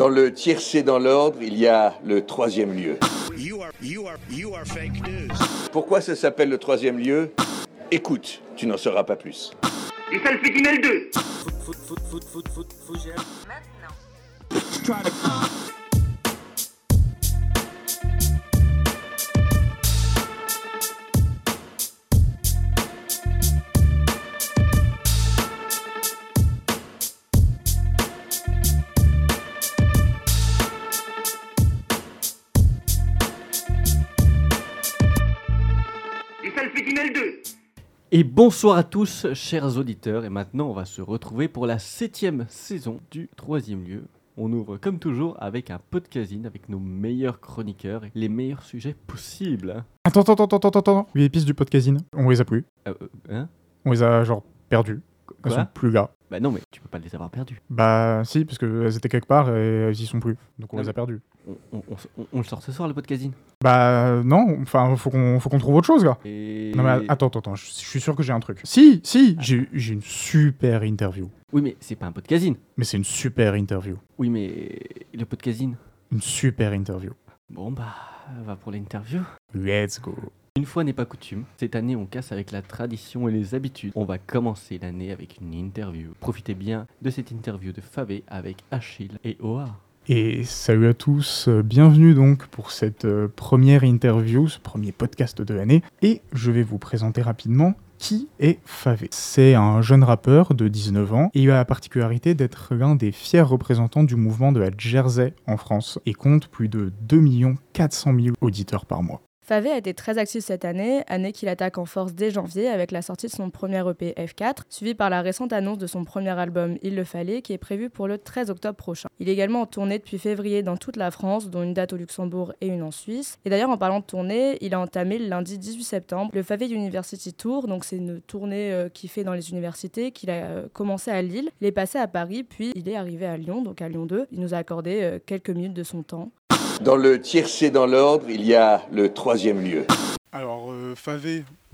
Dans le tiercé dans l'ordre, il y a le troisième lieu. You are, you are, you are fake news. Pourquoi ça s'appelle le troisième lieu? Écoute, tu n'en sauras pas plus. Et ça le fait Guimel 2 Et Et bonsoir à tous, chers auditeurs. Et maintenant, on va se retrouver pour la septième saison du troisième lieu. On ouvre comme toujours avec un podcasting avec nos meilleurs chroniqueurs et les meilleurs sujets possibles. hein. Attends, attends, attends, attends, attends. Les pistes du podcasting, on les a plus. Euh, euh, hein? On les a genre perdues. Elles sont plus là. Bah non, mais tu peux pas les avoir perdus. Bah si, parce qu'elles étaient quelque part et elles y sont plus. Donc on Ah les a perdues. On, on- on- on- on le sort ce soir, le podcasting. Bah non, enfin faut qu'on faut qu'on trouve autre chose là. Et... Non mais attends, attends, attends, je, je suis sûr que j'ai un truc. Si, si, j'ai j'ai une super interview. Oui, mais c'est pas un podcasting. Mais c'est une super interview. Oui, mais le podcasting. Une super interview. Bon, bah, va pour l'interview. Let's go. Une fois n'est pas coutume, cette année on casse avec la tradition et les habitudes. On va commencer l'année avec une interview. Profitez bien de cette interview de Favé avec Achille et Oa. Et salut à tous, euh, bienvenue donc pour cette euh, première interview, ce premier podcast de l'année. Et je vais vous présenter rapidement qui est Favé. C'est un jeune rappeur de 19 ans et il a la particularité d'être l'un des fiers représentants du mouvement de la Jersey en France et compte plus de 2 400 000 auditeurs par mois. Favé a été très actif cette année, année qu'il attaque en force dès janvier avec la sortie de son premier EP F4, suivi par la récente annonce de son premier album Il le fallait, qui est prévu pour le 13 octobre prochain. Il est également en tournée depuis février dans toute la France, dont une date au Luxembourg et une en Suisse. Et d'ailleurs, en parlant de tournée, il a entamé le lundi 18 septembre le Favé University Tour, donc c'est une tournée euh, qu'il fait dans les universités, qu'il a euh, commencé à Lille. Il est passé à Paris, puis il est arrivé à Lyon, donc à Lyon 2. Il nous a accordé euh, quelques minutes de son temps. Dans le tiercé dans l'ordre, il y a le troisième lieu. Alors euh,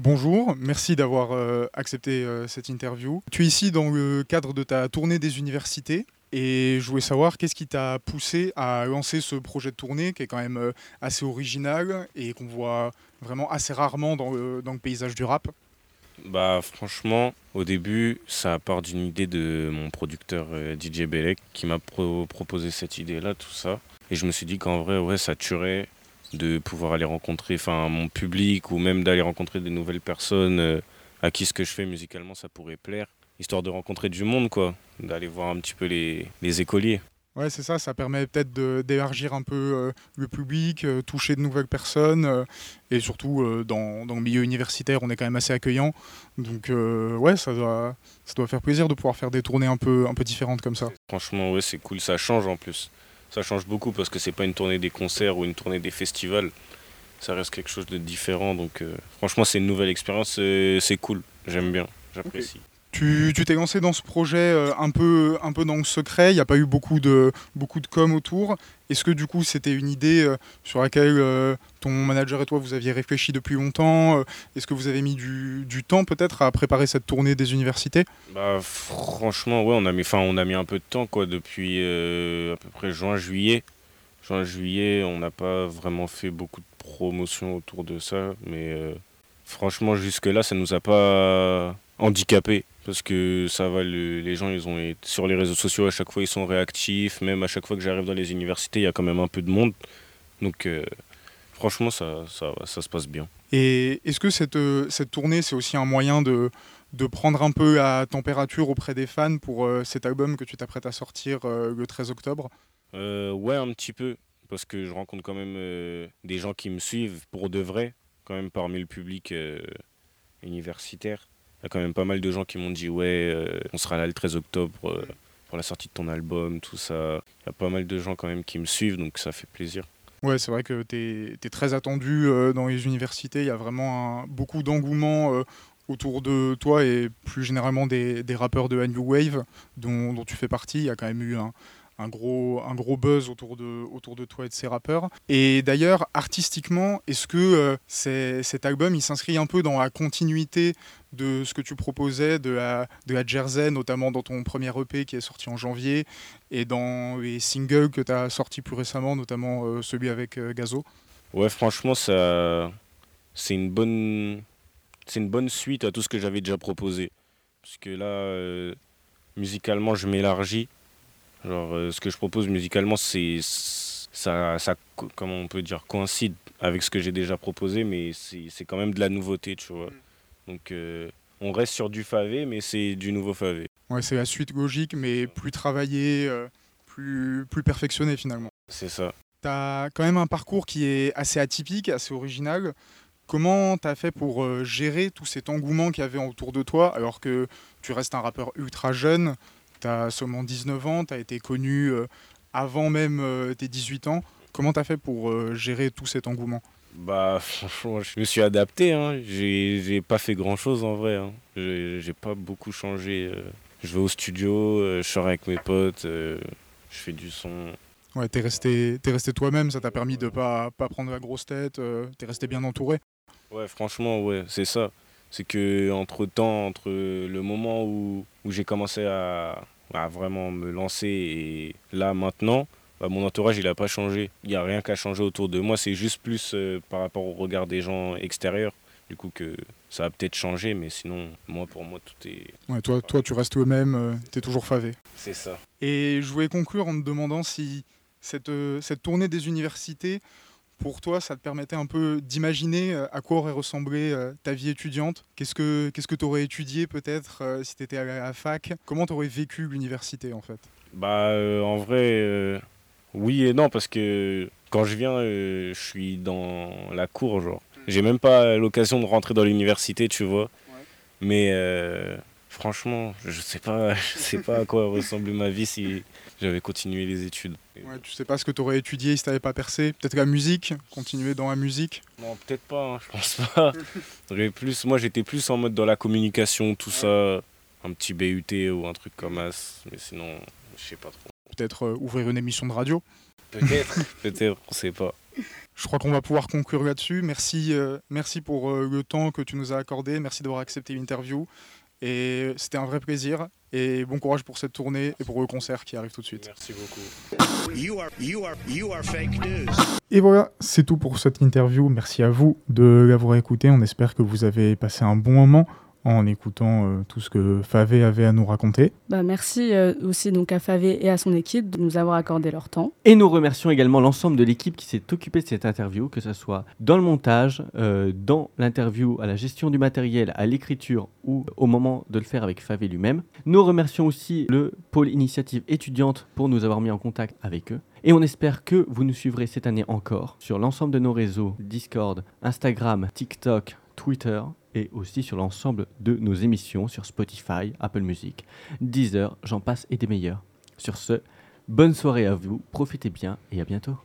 bonjour, merci d'avoir euh, accepté euh, cette interview. Tu es ici dans le cadre de ta tournée des universités et je voulais savoir qu'est-ce qui t'a poussé à lancer ce projet de tournée qui est quand même euh, assez original et qu'on voit vraiment assez rarement dans le paysage du rap. Bah franchement, au début, ça part d'une idée de mon producteur euh, DJ Belek qui m'a pro- proposé cette idée-là, tout ça. Et je me suis dit qu'en vrai, ouais, ça tuerait de pouvoir aller rencontrer mon public ou même d'aller rencontrer des nouvelles personnes euh, à qui ce que je fais musicalement, ça pourrait plaire. Histoire de rencontrer du monde, quoi. D'aller voir un petit peu les écoliers. Ouais, c'est ça, ça permet peut-être d'élargir un peu euh, le public, euh, toucher de nouvelles personnes euh, et surtout euh, dans, dans le milieu universitaire, on est quand même assez accueillant. Donc euh, ouais, ça doit, ça doit faire plaisir de pouvoir faire des tournées un peu, un peu différentes comme ça. Franchement, ouais, c'est cool. Ça change en plus. Ça change beaucoup parce que c'est pas une tournée des concerts ou une tournée des festivals. Ça reste quelque chose de différent. Donc, euh, franchement, c'est une nouvelle expérience. C'est cool. J'aime bien. J'apprécie. Tu t'es lancé dans ce projet euh, un, peu, un peu dans le secret, il n'y a pas eu beaucoup de, beaucoup de com autour. Est-ce que du coup c'était une idée euh, sur laquelle euh, ton manager et toi vous aviez réfléchi depuis longtemps Est-ce que vous avez mis du, du temps peut-être à préparer cette tournée des universités? Bah, franchement, ouais, on a mis, on a mis un peu de temps, quoi, depuis à peu près juin, juillet. Juin, juillet, on n'a pas vraiment fait beaucoup de promotion autour de ça, mais franchement, jusque-là, ça nous a pas handicapé parce que ça va, le- les gens, ils ont sur les réseaux sociaux à chaque fois, ils sont réactifs, même à chaque fois que j'arrive dans les universités, il y a quand même un peu de monde, donc euh, franchement, ça, ça, se passe bien. Et est-ce que cette, euh, cette tournée c'est aussi un moyen de, de prendre un peu la température auprès des fans pour euh, cet album que tu t'apprêtes à sortir euh, le 13 octobre? Ouais, un petit peu, parce que je rencontre quand même des gens qui me suivent pour de vrai, quand même parmi le public universitaire. Il y a quand même pas mal de gens qui m'ont dit ouais, euh, on sera là le 13 octobre euh, pour la sortie de ton album, tout ça. Il y a pas mal de gens quand même qui me suivent, donc ça fait plaisir. Ouais, c'est vrai que tu es, très attendu euh, dans les universités. Il y a vraiment beaucoup d'engouement autour de toi et plus généralement des, des rappeurs de la New Wave dont, dont tu fais partie. Il y a quand même eu un, un gros, un gros buzz autour de, autour de toi et de ces rappeurs. Et d'ailleurs, artistiquement, est-ce que euh, cet album, il s'inscrit un peu dans la continuité de ce que tu proposais, de la, de la Jersey, notamment dans ton premier EP qui est sorti en janvier, et dans les singles que tu as sortis plus récemment, notamment euh, celui avec euh, Gazo? Ouais, franchement, c'est une bonne, c'est une bonne suite à tout ce que j'avais déjà proposé. Parce que là, musicalement, je m'élargis. Genre, euh, ce que je propose musicalement, c'est, ça, ça, co- comment on peut dire, coïncide avec ce que j'ai déjà proposé, mais c'est, c'est quand même de la nouveauté, tu vois. Donc, euh, on reste sur du favé, mais c'est du nouveau favé. Ouais, c'est la suite logique, mais plus travaillée, euh, plus, plus perfectionnée finalement. C'est ça. Tu as quand même un parcours qui est assez atypique, assez original. Comment tu as fait pour euh, gérer tout cet engouement qu'il y avait autour de toi alors que tu restes un rappeur ultra jeune, tu as seulement 19 ans, tu as été connu euh, avant même euh, tes 18 ans. Comment tu as fait pour euh, gérer tout cet engouement? Bah, franchement, je me suis adapté. Hein. J'ai pas fait grand chose en vrai. Hein. J'ai pas beaucoup changé. Je vais au studio, je sors avec mes potes, je fais du son. Ouais, t'es resté, t'es resté toi-même, ça t'a permis de pas, pas prendre la grosse tête, t'es resté bien entouré? Ouais, franchement, ouais, c'est ça. C'est que entre temps, entre le moment où, où j'ai commencé à, à vraiment me lancer et là maintenant, bah, mon entourage il a pas changé. Il n'y a rien qu'à changer autour de moi. C'est juste plus euh, par rapport au regard des gens extérieurs. Du coup que ça a peut-être changé, mais sinon, moi pour moi tout est. Ouais, toi, toi, tu restes toi-même, euh, t'es toujours favé. C'est ça. Et je voulais conclure en te demandant si cette, euh, cette tournée des universités, pour toi, ça te permettait un peu d'imaginer euh, à quoi aurait ressemblé euh, ta vie étudiante? Qu'est-ce que qu'est-ce que tu aurais étudié peut-être euh, si tu étais à la fac? Comment tu aurais vécu l'université en fait? Bah euh, en vrai, euh, oui et non, parce que quand je viens, euh, je suis dans la cour, genre. J'ai même pas l'occasion de rentrer dans l'université, tu vois. Mais franchement, je sais pas, je sais pas à quoi ressemblait ma vie si j'avais continué les études. ouais, Tu sais pas ce que tu aurais étudié si tu pas percé Peut-être la musique Continuer dans la musique Non, peut-être pas, hein, je pense pas. Plus, moi j'étais plus en mode dans la communication, tout ça, un petit BUT ou un truc comme ça. Mais sinon, je sais pas trop. Peut-être euh, ouvrir une émission de radio Peut-être, peut-être, on sait pas. Je crois qu'on va pouvoir conclure là-dessus. Merci, euh, merci pour euh, le temps que tu nous as accordé. Merci d'avoir accepté l'interview. Et c'était un vrai plaisir. Et bon courage pour cette tournée et pour le concert qui arrive tout de suite. Merci beaucoup. You are you are you are fake news. Et voilà, c'est tout pour cette interview. Merci à vous de l'avoir écouté. On espère que vous avez passé un bon moment en écoutant euh, tout ce que Favé avait à nous raconter. Bah, merci euh, aussi donc à Favé et à son équipe de nous avoir accordé leur temps. Et nous remercions également l'ensemble de l'équipe qui s'est occupée de cette interview, que ce soit dans le montage, euh, dans l'interview, à la gestion du matériel, à l'écriture ou au moment de le faire avec Favé lui-même. Nous remercions aussi le pôle initiative étudiante pour nous avoir mis en contact avec eux. Et on espère que vous nous suivrez cette année encore sur l'ensemble de nos réseaux Discord, Instagram, TikTok, Twitter et aussi sur l'ensemble de nos émissions sur Spotify, Apple Music, Deezer, j'en passe et des meilleurs. Sur ce, bonne soirée à vous, profitez bien et à bientôt.